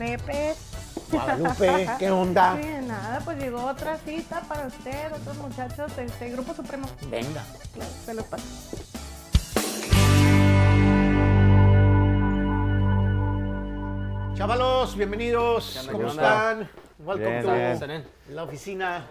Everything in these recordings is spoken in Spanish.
Pepe. Guadalupe, ¿qué onda? Sí, nada, pues llegó otra cita para usted, otros muchachos de este Grupo Supremo. Venga. Claro, se los paso. Chavalos, bienvenidos. ¿Cómo están? Welcome Bien, to bien. la oficina.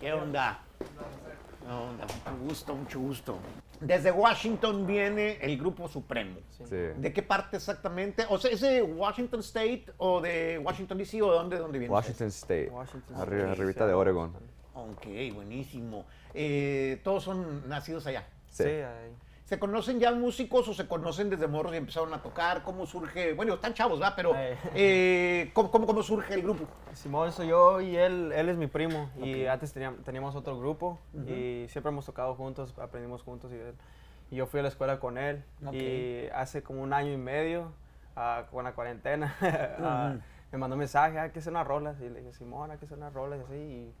¿Qué onda? ¿Qué onda? Mucho gusto, mucho gusto. Desde Washington viene el Grupo Supremo. Sí. ¿De qué parte exactamente? O sea, ¿es de Washington State o de Washington DC o de dónde, dónde viene? Washington State. Washington arribita de Oregon. Ok, buenísimo. Eh, todos son nacidos allá. Sí. Sí, ahí. ¿Se conocen ya músicos o se conocen desde morros y empezaron a tocar? ¿Cómo surge? Bueno, están chavos, ¿verdad? Pero, Eh. eh, ¿cómo, cómo, cómo surge el grupo? Simón soy yo y él, él es mi primo. Y antes teníamos, teníamos otro grupo y siempre hemos tocado juntos, aprendimos juntos y, él- y yo fui a la escuela con él. Ok. Y hace como un año y medio, ah, con la cuarentena, ah, Ujú. me mandó un mensaje, "Ah, hay que hacer unas rolas. Y le dije, Simón, hay que hacer unas rolas y así. Y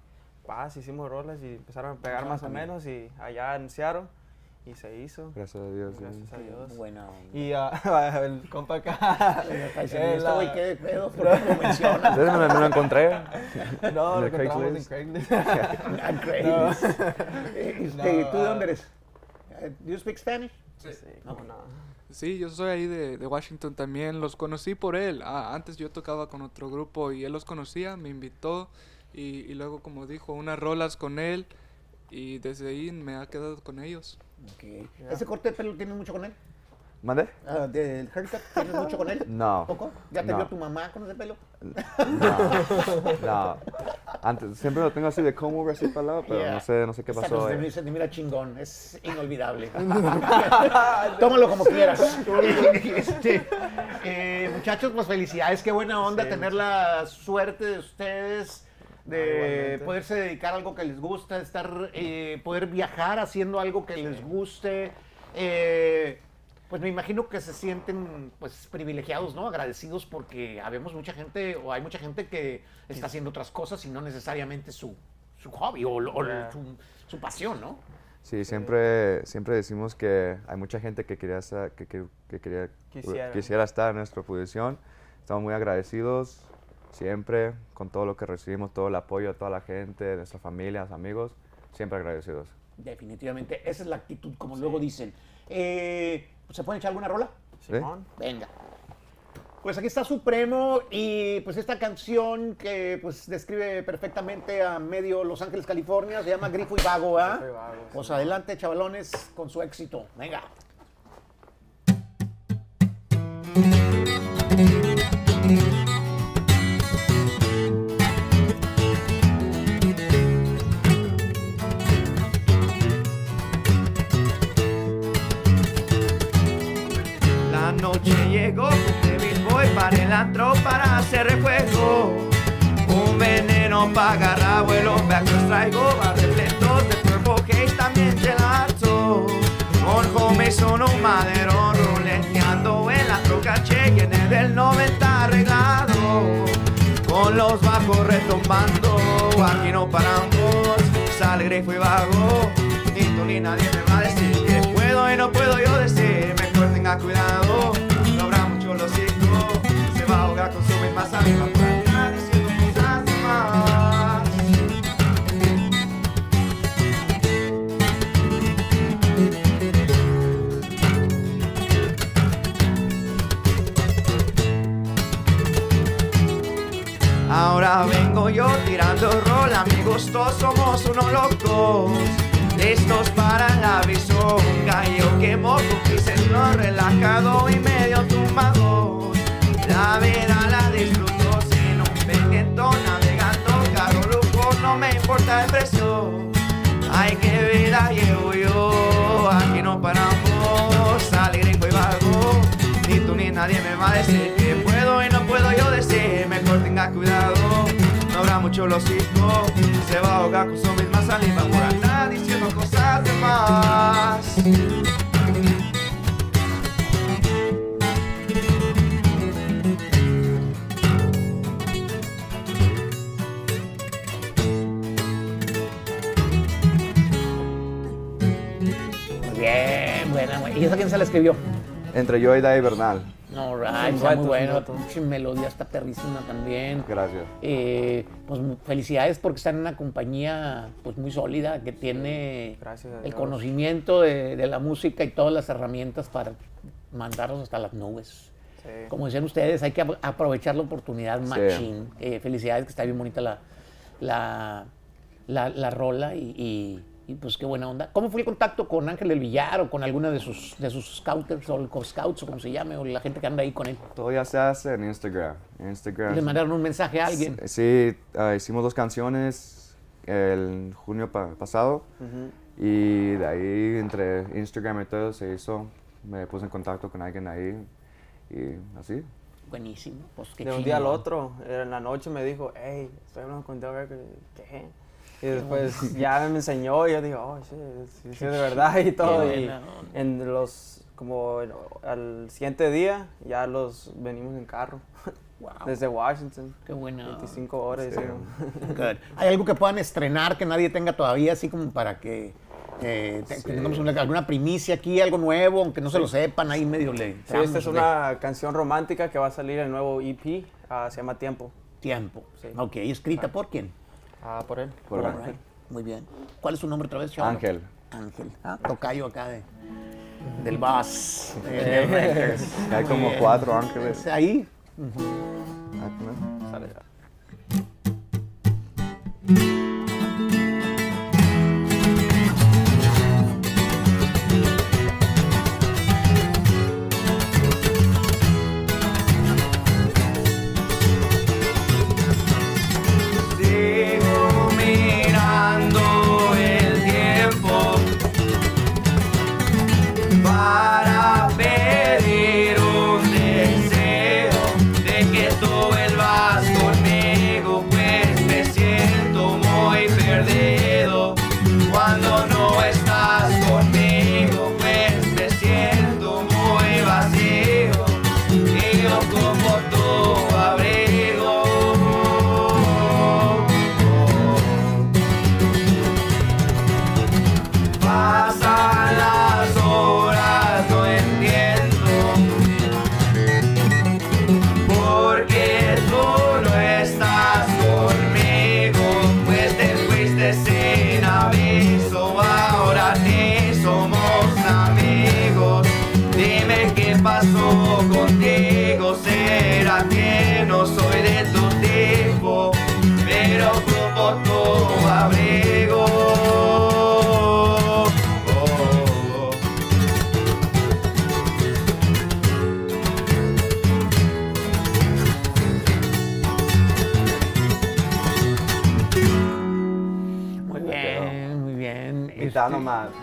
paz, hicimos rolas y empezaron a pegar más o también. menos. Y allá Seattle, y se hizo. Gracias a Dios. sí. Gracias a Dios. Buena onda. Y ah, el compa acá. "Este güey, ¿qué pedo? ¿Por qué lo mencionas? ¿Ustedes me, lo encontré? No, ¿En lo encontramos en Craigslist? Craigslist. No. Eh, este, No, ¿Tú de dónde eres? Eh, ¿Do you speak Spanish? Sí, cómo no. Sí, yo soy ahí de, de Washington también. Los conocí por él. Ah, antes yo tocaba con otro grupo y él los conocía, me invitó y, y luego, como dijo, unas rolas con él y desde ahí me ha quedado con ellos. Ok. ¿Ese corte de pelo tienes mucho con él? ¿Mande? Ah, ¿Del haircut tienes mucho con él? No. ¿Poco? ¿Ya te No. vio tu mamá con ese pelo? No. no. Antes, siempre lo tengo así de como así para el lado, pero Yeah. no sé, no sé qué pasó. se te mira chingón, es inolvidable. Tómalo como quieras. Este, eh, muchachos, pues felicidades, qué buena onda Sí, tener la suerte de ustedes de igualmente. poderse dedicar a algo que les gusta, estar, eh, poder viajar haciendo algo que les guste. Eh, pues me imagino que se sienten pues privilegiados, ¿no? Agradecidos porque habemos mucha gente o hay mucha gente que está haciendo otras cosas y no necesariamente su, su hobby o, o Yeah. su, su pasión, ¿no? Sí, siempre, siempre decimos que hay mucha gente que quería, que, que- que quería, Quisiera. quisiera estar en nuestra posición. Estamos muy agradecidos siempre con todo lo que recibimos, todo el apoyo de toda la gente, de nuestras familias, amigos. Siempre agradecidos. Definitivamente, esa es la actitud, como luego dicen. Eh, ¿Se pueden echar alguna rola? Simón. Venga. Pues aquí está Supremo y pues esta canción que pues describe perfectamente a medio Los Ángeles, California, se llama Grifo y Vago, ¿ah? Grifo y Vago, Pues adelante, chavalones, con su éxito. Venga. Noche llegó, de Bill Boy para el antro para hacer refuego. Un veneno para agarrar vuelo, backers traigo, va repletos de Purple Haze, también gelato. Con homies son un maderón, ruleteando en la troca Cheyenne del 90 arreglado. Con los bajos retumbando, aquí no paramos, sale grifo y vago. Ni tú ni nadie me va a decir que puedo y no puedo yo decir, cuidado, no habrá mucho los hijos, se va a ahogar con su misma saliva por andar diciendo cosas de más. Ahora vengo yo tirando rol, amigos, todos somos unos locos. Listos para la bisonga, yo quemo en lo relajado y medio tumbado. La vida la disfruto sin un pendiento navegando, carro lujo, no me importa el precio. Ay, qué vida llevo yo, aquí no paramos, alegre y vago. Ni tú ni nadie me va a decir que puedo y no puedo yo decir, mejor tenga cuidado. No habrá mucho los hijos, se va a ahogar con su misma saliva cosas de más. Muy bien, buena, buena. ¿Y esa quién se la escribió? Entre yo y Dai Bernal. No, right, está muy bueno. melodía está perrísima también. Gracias. Eh, pues felicidades porque están en una compañía pues muy sólida que tiene Gracias el conocimiento de, de la música y todas las herramientas para mandarlos hasta las nubes. Sí. Como decían ustedes, hay que ap- aprovechar la oportunidad Sí. machín. Eh, felicidades que está bien bonita la, la, la, la rola y, y- y, pues qué buena onda. ¿Cómo fue el contacto con Ángel del Villar o con alguna de sus, de sus scouters o scouts o como se llame o la gente que anda ahí con él? Todo ya se hace en Instagram. En Instagram. Le mandaron un mensaje a alguien. Sí, ah, hicimos dos canciones el junio pa- pasado Ujú. y de ahí entre Instagram y todo se hizo. Me puse en contacto con alguien ahí y así. Buenísimo. Pues qué De un día al otro, en la noche me dijo, hey, estoy hablando con. ¿Qué? Y después ya me enseñó y yo digo, oh, sí, sí, sí, de verdad y todo. Y en los, como en- al siguiente día, ya los venimos en carro. Wow. Desde Washington. Qué buena. onda. 25 horas. Sí. Good. ¿Hay algo que puedan estrenar que nadie tenga todavía, así como para que eh, te- Sí. tengamos una- alguna primicia aquí, algo nuevo, aunque no se lo sepan, ahí medio le Sí, esta es una canción romántica que va a salir en el nuevo EP, ah, se llama Tiempo. tiempo. Sí. Ok, ¿escrita por quién? Ah, por él. Por él. right. Muy bien. ¿Cuál es su nombre otra vez, chaval? Ángel. Ángel. Ah, tocayo acá de, del de Records. Hay Muy como bien. cuatro ángeles. Ahí. Ah, ¿no? Sale ya.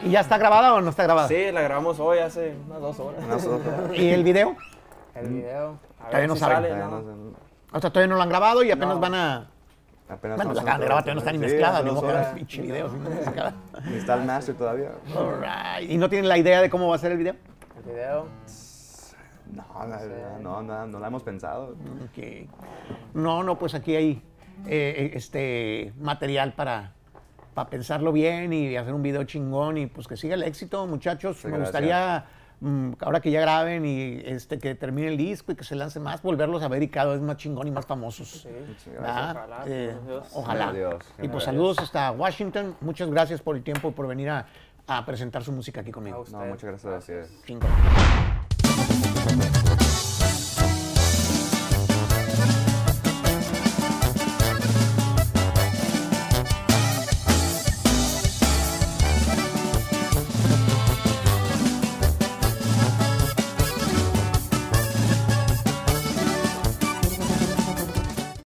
¿Y ya está grabada o no está grabada? Sí, la grabamos hoy hace unas dos horas. Unas dos horas. ¿Y el video? El video. A Todavía ver no si saben. sale, Todavía ¿no? no sé, O sea, todavía no lo han grabado y apenas No. van a... apenas Bueno, la acaban de grabar, todavía no está ni mezclada, ni modo que pinche video. sin mezclada. Ni está el master todavía. All right. ¿Y no tienen la idea de cómo va a ser el video? El video. No, no, no, no, no la hemos pensado. Ok. No, no, pues aquí hay eh, este material para, para pensarlo bien y hacer un video chingón y pues que siga el éxito, muchachos. Sí, Me gracias. gustaría, mm, ahora que ya graben y este, que termine el disco y que se lance más, volverlos a ver y cada vez más chingón y más famosos. Sí. Muchas ¿verdad? gracias. Ojalá, Eh, ojalá. Dios, Y pues Dios. saludos hasta Washington. Muchas gracias por el tiempo y por venir a, a presentar su música aquí conmigo. No, muchas gracias. Chingón.